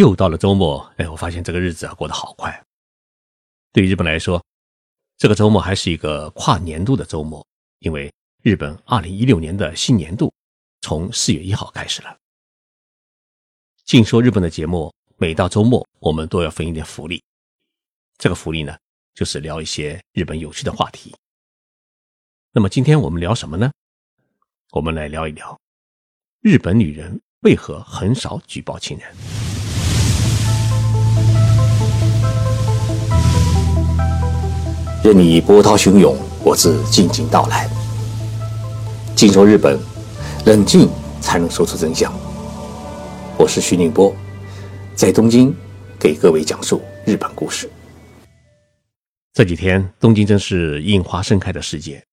又到了周末，哎，我发现这个日子啊过得好快。对日本来说，这个周末还是一个跨年度的周末，因为日本二零一六年的新年度从四月一号开始了。净说日本的节目，每到周末我们都要分一点福利。这个福利呢，就是聊一些日本有趣的话题。那么今天我们聊什么呢？我们来聊一聊日本女人为何很少举报情人。任你波涛汹涌，我自静静到来。静说日本，冷静才能说出真相。我是徐宁波，在东京给各位讲述日本故事。这几天，东京真是樱花盛开的世界。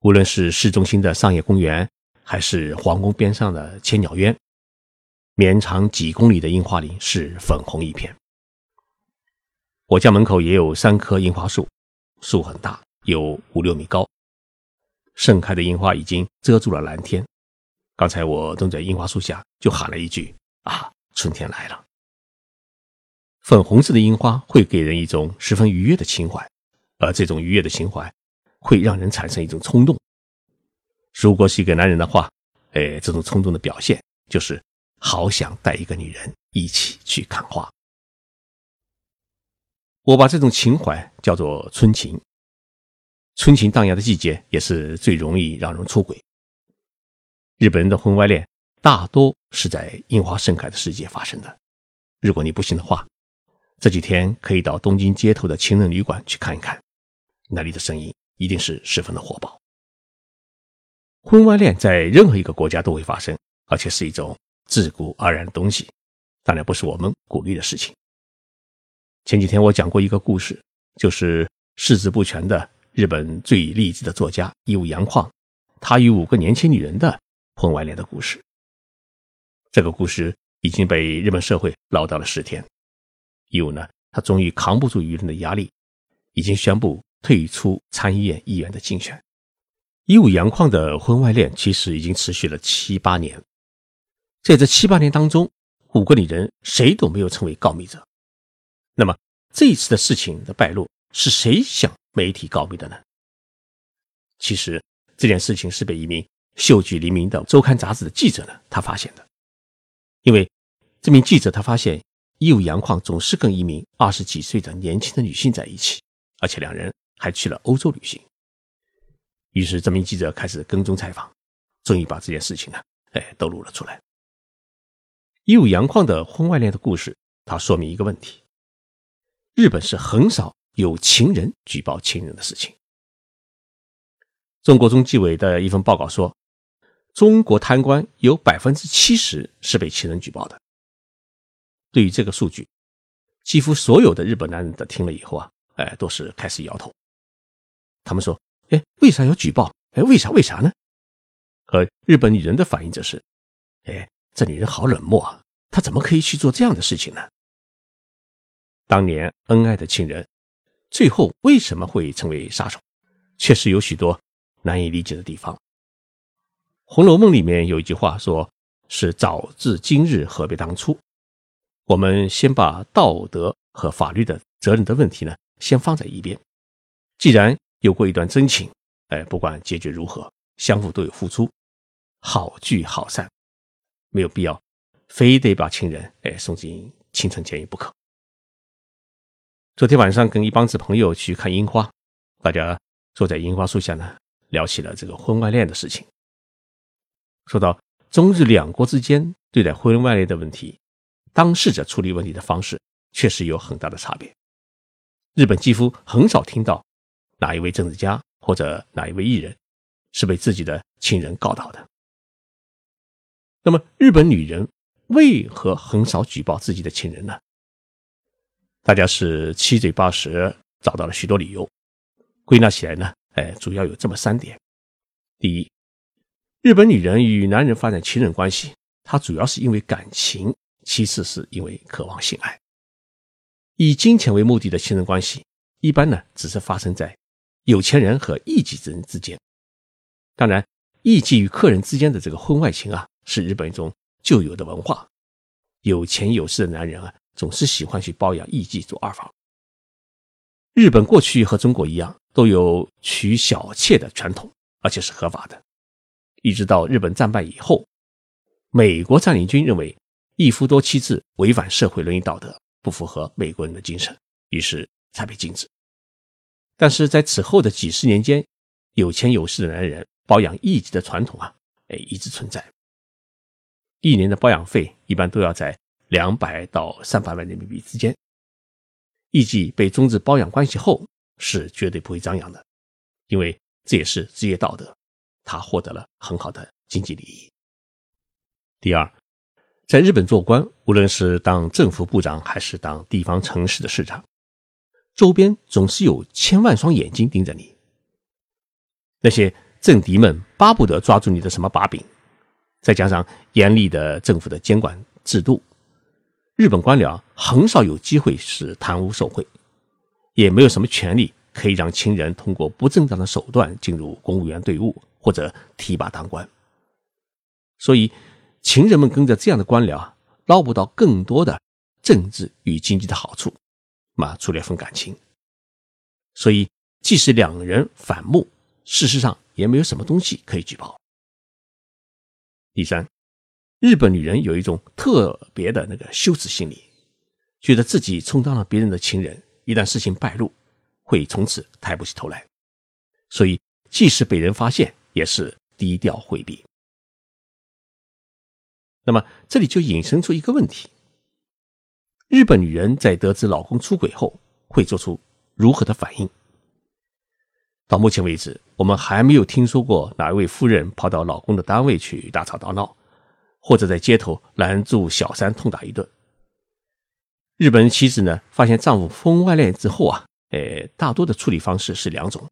无论是市中心的上野公园，还是皇宫边上的千鸟渊，绵长几公里的樱花林是粉红一片。我家门口也有三棵樱花树。树很大，有五六米高，盛开的樱花已经遮住了蓝天。刚才我蹲在樱花树下，就喊了一句：“啊，春天来了！”粉红色的樱花会给人一种十分愉悦的情怀，而这种愉悦的情怀会让人产生一种冲动。如果是一个男人的话，哎，这种冲动的表现就是好想带一个女人一起去看花。我把这种情怀叫做春情。春情荡漾的季节，也是最容易让人出轨。日本人的婚外恋大多是在樱花盛开的时节发生的。如果你不信的话，这几天可以到东京街头的情人旅馆去看一看，那里的声音一定是十分的火爆。婚外恋在任何一个国家都会发生，而且是一种自古而然的东西，当然不是我们鼓励的事情。前几天我讲过一个故事，就是四肢不全的日本最励志的作家伊武洋矿，他与五个年轻女人的婚外恋的故事。这个故事已经被日本社会唠叨了十天。伊武呢，他终于扛不住舆论的压力，已经宣布退出参议院议员的竞选。伊武洋矿的婚外恋其实已经持续了七八年，在这七八年当中，五个女人谁都没有成为告密者。那么这一次的事情的败露是谁向媒体告密的呢？其实这件事情是被一名嗅举黎明的周刊杂志的记者呢，他发现的。因为这名记者他发现义务杨矿总是跟一名二十几岁的年轻的女性在一起，而且两人还去了欧洲旅行。于是这名记者开始跟踪采访，终于把这件事情呢，哎，都露了出来。义务杨矿的婚外恋的故事，它说明一个问题。日本是很少有情人举报情人的事情。中国中纪委的一份报告说，中国贪官有百分之七十是被情人举报的。对于这个数据，几乎所有的日本男人的听了以后啊，哎，都是开始摇头。他们说：“哎，为啥要举报？哎，为啥？为啥呢？”而日本女人的反应则是：“哎，这女人好冷漠啊，她怎么可以去做这样的事情呢？”当年恩爱的情人，最后为什么会成为杀手？确实有许多难以理解的地方。《红楼梦》里面有一句话说：“是早知今日，何必当初。”我们先把道德和法律的责任的问题呢，先放在一边。既然有过一段真情，哎，不管结局如何，相互都有付出，好聚好散，没有必要非得把亲人哎送进青城监狱不可。昨天晚上跟一帮子朋友去看樱花，大家坐在樱花树下呢，聊起了这个婚外恋的事情。说到中日两国之间对待婚外恋的问题，当事者处理问题的方式确实有很大的差别。日本几乎很少听到哪一位政治家或者哪一位艺人是被自己的亲人告倒的。那么，日本女人为何很少举报自己的亲人呢？大家是七嘴八舌找到了许多理由，归纳起来呢，哎，主要有这么三点：第一，日本女人与男人发展情人关系，她主要是因为感情；其次是因为渴望性爱。以金钱为目的的情人关系，一般呢只是发生在有钱人和艺妓之人之间。当然，艺妓与客人之间的这个婚外情啊，是日本一种旧有的文化，有钱有势的男人啊，总是喜欢去包养艺妓做二房。日本过去和中国一样，都有娶小妾的传统，而且是合法的。一直到日本战败以后，美国占领军认为一夫多妻制违反社会伦理道德，不符合美国人的精神，于是才被禁止。但是在此后的几十年间，有钱有势的男人包养艺妓的传统啊，哎，一直存在。一年的包养费一般都要在两百到三百万人民币之间。艺妓被终止包养关系后，是绝对不会张扬的，因为这也是职业道德，他获得了很好的经济利益。第二，在日本做官，无论是当政府部长还是当地方城市的市长，周边总是有千万双眼睛盯着你。那些政敌们巴不得抓住你的什么把柄，再加上严厉的政府的监管制度。日本官僚很少有机会是贪污受贿，也没有什么权利可以让亲人通过不正当的手段进入公务员队伍或者提拔当官。所以，情人们跟着这样的官僚啊，捞不到更多的政治与经济的好处，嘛，除了一份感情。所以，即使两人反目，事实上也没有什么东西可以举报。第三。日本女人有一种特别的那个羞耻心理，觉得自己充当了别人的情人，一旦事情败露，会从此抬不起头来，所以即使被人发现，也是低调回避。那么这里就引申出一个问题：日本女人在得知老公出轨后，会做出如何的反应？到目前为止，我们还没有听说过哪一位夫人跑到老公的单位去大吵大闹。或者在街头拦住小三痛打一顿。日本妻子呢，发现丈夫婚外恋之后啊，诶，大多的处理方式是两种：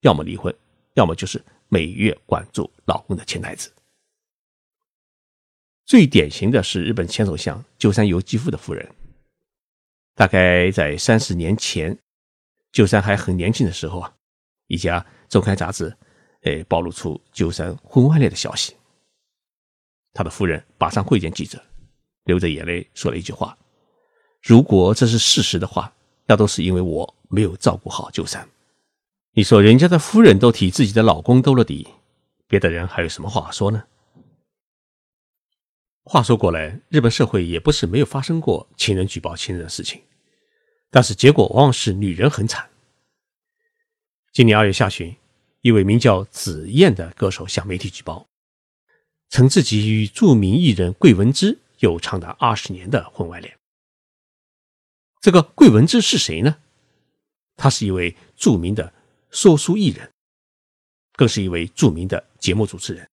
要么离婚，要么就是每月管住老公的钱袋子。最典型的是日本前首相鸠山由纪夫的夫人。大概在三十年前，鸠山还很年轻的时候啊，一家周刊杂志，诶，暴露出鸠山婚外恋的消息。他的夫人马上会见记者，流着眼泪说了一句话：“如果这是事实的话，那都是因为我没有照顾好鸠山。”你说人家的夫人都替自己的老公兜了底，别的人还有什么话说呢？话说过来，日本社会也不是没有发生过情人举报情人的事情，但是结果往往是女人很惨。今年二月下旬，一位名叫紫燕的歌手向媒体举报。曾自己与著名艺人桂文之有长达二十年的婚外恋。这个桂文之是谁呢？他是一位著名的说书艺人，更是一位著名的节目主持人。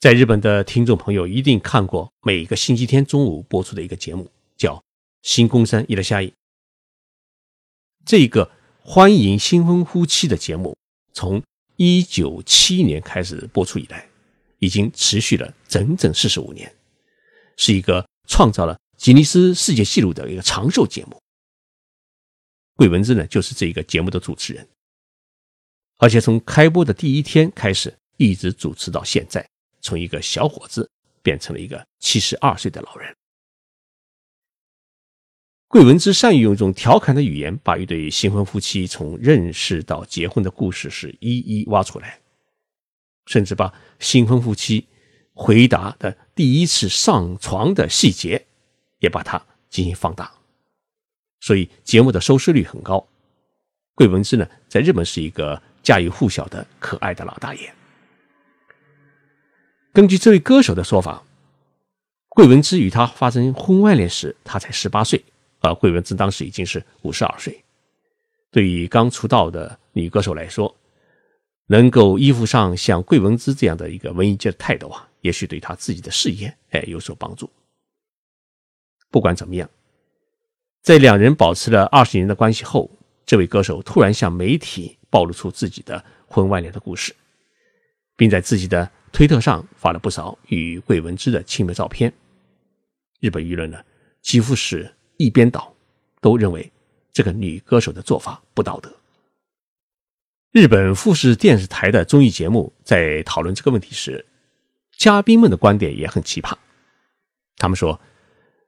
在日本的听众朋友一定看过每个星期天中午播出的一个节目，叫《新宫山伊的夏意》。这个欢迎新婚夫妻的节目，从一九七年开始播出以来。已经持续了整整四十五年，是一个创造了吉尼斯世界纪录的一个长寿节目。桂文芝呢，就是这一个节目的主持人，而且从开播的第一天开始，一直主持到现在，从一个小伙子变成了一个七十二岁的老人。桂文芝善于用一种调侃的语言，把一对新婚夫妻从认识到结婚的故事是一一挖出来。甚至把新婚夫妻回答的第一次上床的细节，也把它进行放大，所以节目的收视率很高。桂文之呢，在日本是一个家喻户晓的可爱的老大爷。根据这位歌手的说法，桂文之与他发生婚外恋时，他才十八岁，而桂文之当时已经是五十二岁。对于刚出道的女歌手来说，能够依附上像桂文之这样的一个文艺界的泰斗啊，也许对他自己的事业哎有所帮助。不管怎么样，在两人保持了二十年的关系后，这位歌手突然向媒体暴露出自己的婚外恋的故事，并在自己的推特上发了不少与桂文之的亲密照片。日本舆论呢几乎是一边倒，都认为这个女歌手的做法不道德。日本富士电视台的综艺节目在讨论这个问题时，嘉宾们的观点也很奇葩。他们说，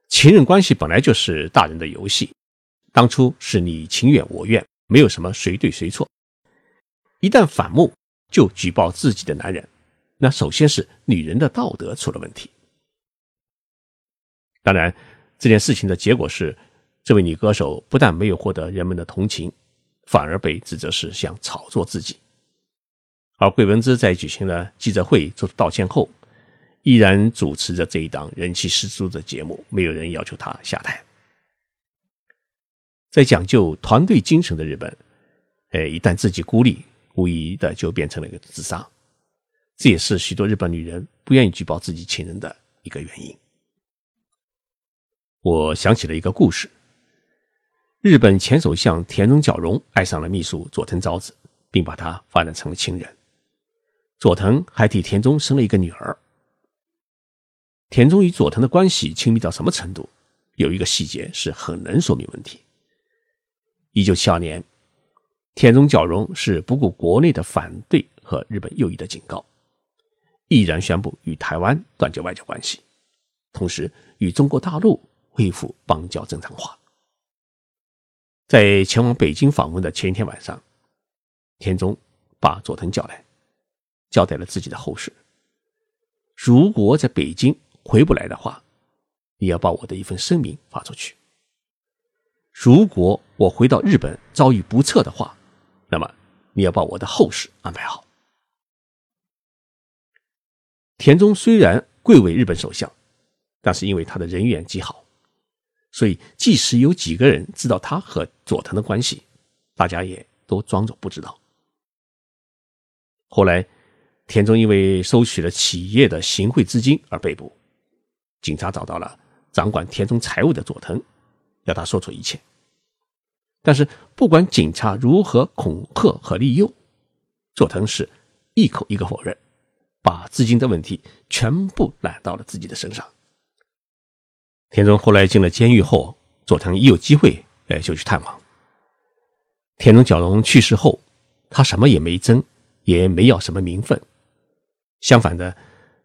情人关系本来就是大人的游戏，当初是你情愿我愿，没有什么谁对谁错。一旦反目就举报自己的男人，那首先是女人的道德出了问题。当然，这件事情的结果是，这位女歌手不但没有获得人们的同情，反而被指责是想炒作自己。而桂文之在举行了记者会做出道歉后，依然主持着这一档人气十足的节目，没有人要求他下台。在讲究团队精神的日本，哎，一旦自己孤立，无疑的就变成了一个自杀。这也是许多日本女人不愿意举报自己情人的一个原因。我想起了一个故事：日本前首相田中角荣爱上了秘书佐藤昭子，并把她发展成了情人。佐藤还替田中生了一个女儿。田中与佐藤的关系亲密到什么程度？有一个细节是很能说明问题。一九七二年，田中角荣是不顾国内的反对和日本右翼的警告，毅然宣布与台湾断绝外交关系，同时与中国大陆恢复邦交正常化。在前往北京访问的前一天晚上，田中把佐藤叫来。交代了自己的后事。如果在北京回不来的话，你要把我的一份声明发出去。如果我回到日本遭遇不测的话，那么你要把我的后事安排好。田中虽然贵为日本首相，但是因为他的人缘极好，所以即使有几个人知道他和佐藤的关系，大家也都装作不知道。后来。田中因为收取了企业的行贿资金而被捕，警察找到了掌管田中财务的佐藤，要他说出一切。但是不管警察如何恐吓和利诱，佐藤是一口一个否认，把资金的问题全部揽到了自己的身上。田中后来进了监狱后，佐藤一有机会哎就去探望。田中角荣去世后，他什么也没争，也没要什么名分。相反的，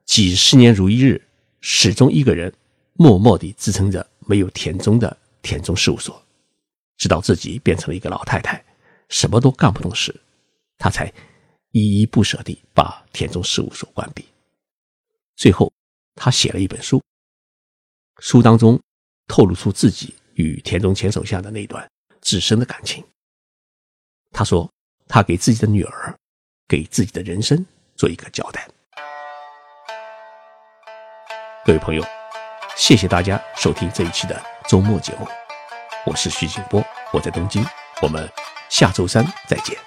几十年如一日，始终一个人默默地支撑着没有田中的田中事务所，直到自己变成了一个老太太，什么都干不动时，他才依依不舍地把田中事务所关闭。最后，他写了一本书，书当中透露出自己与田中前首相的那段至深的感情。他说：“他给自己的女儿，给自己的人生做一个交代。”各位朋友，谢谢大家收听这一期的周末节目，我是徐景波，我在东京，我们下周三再见。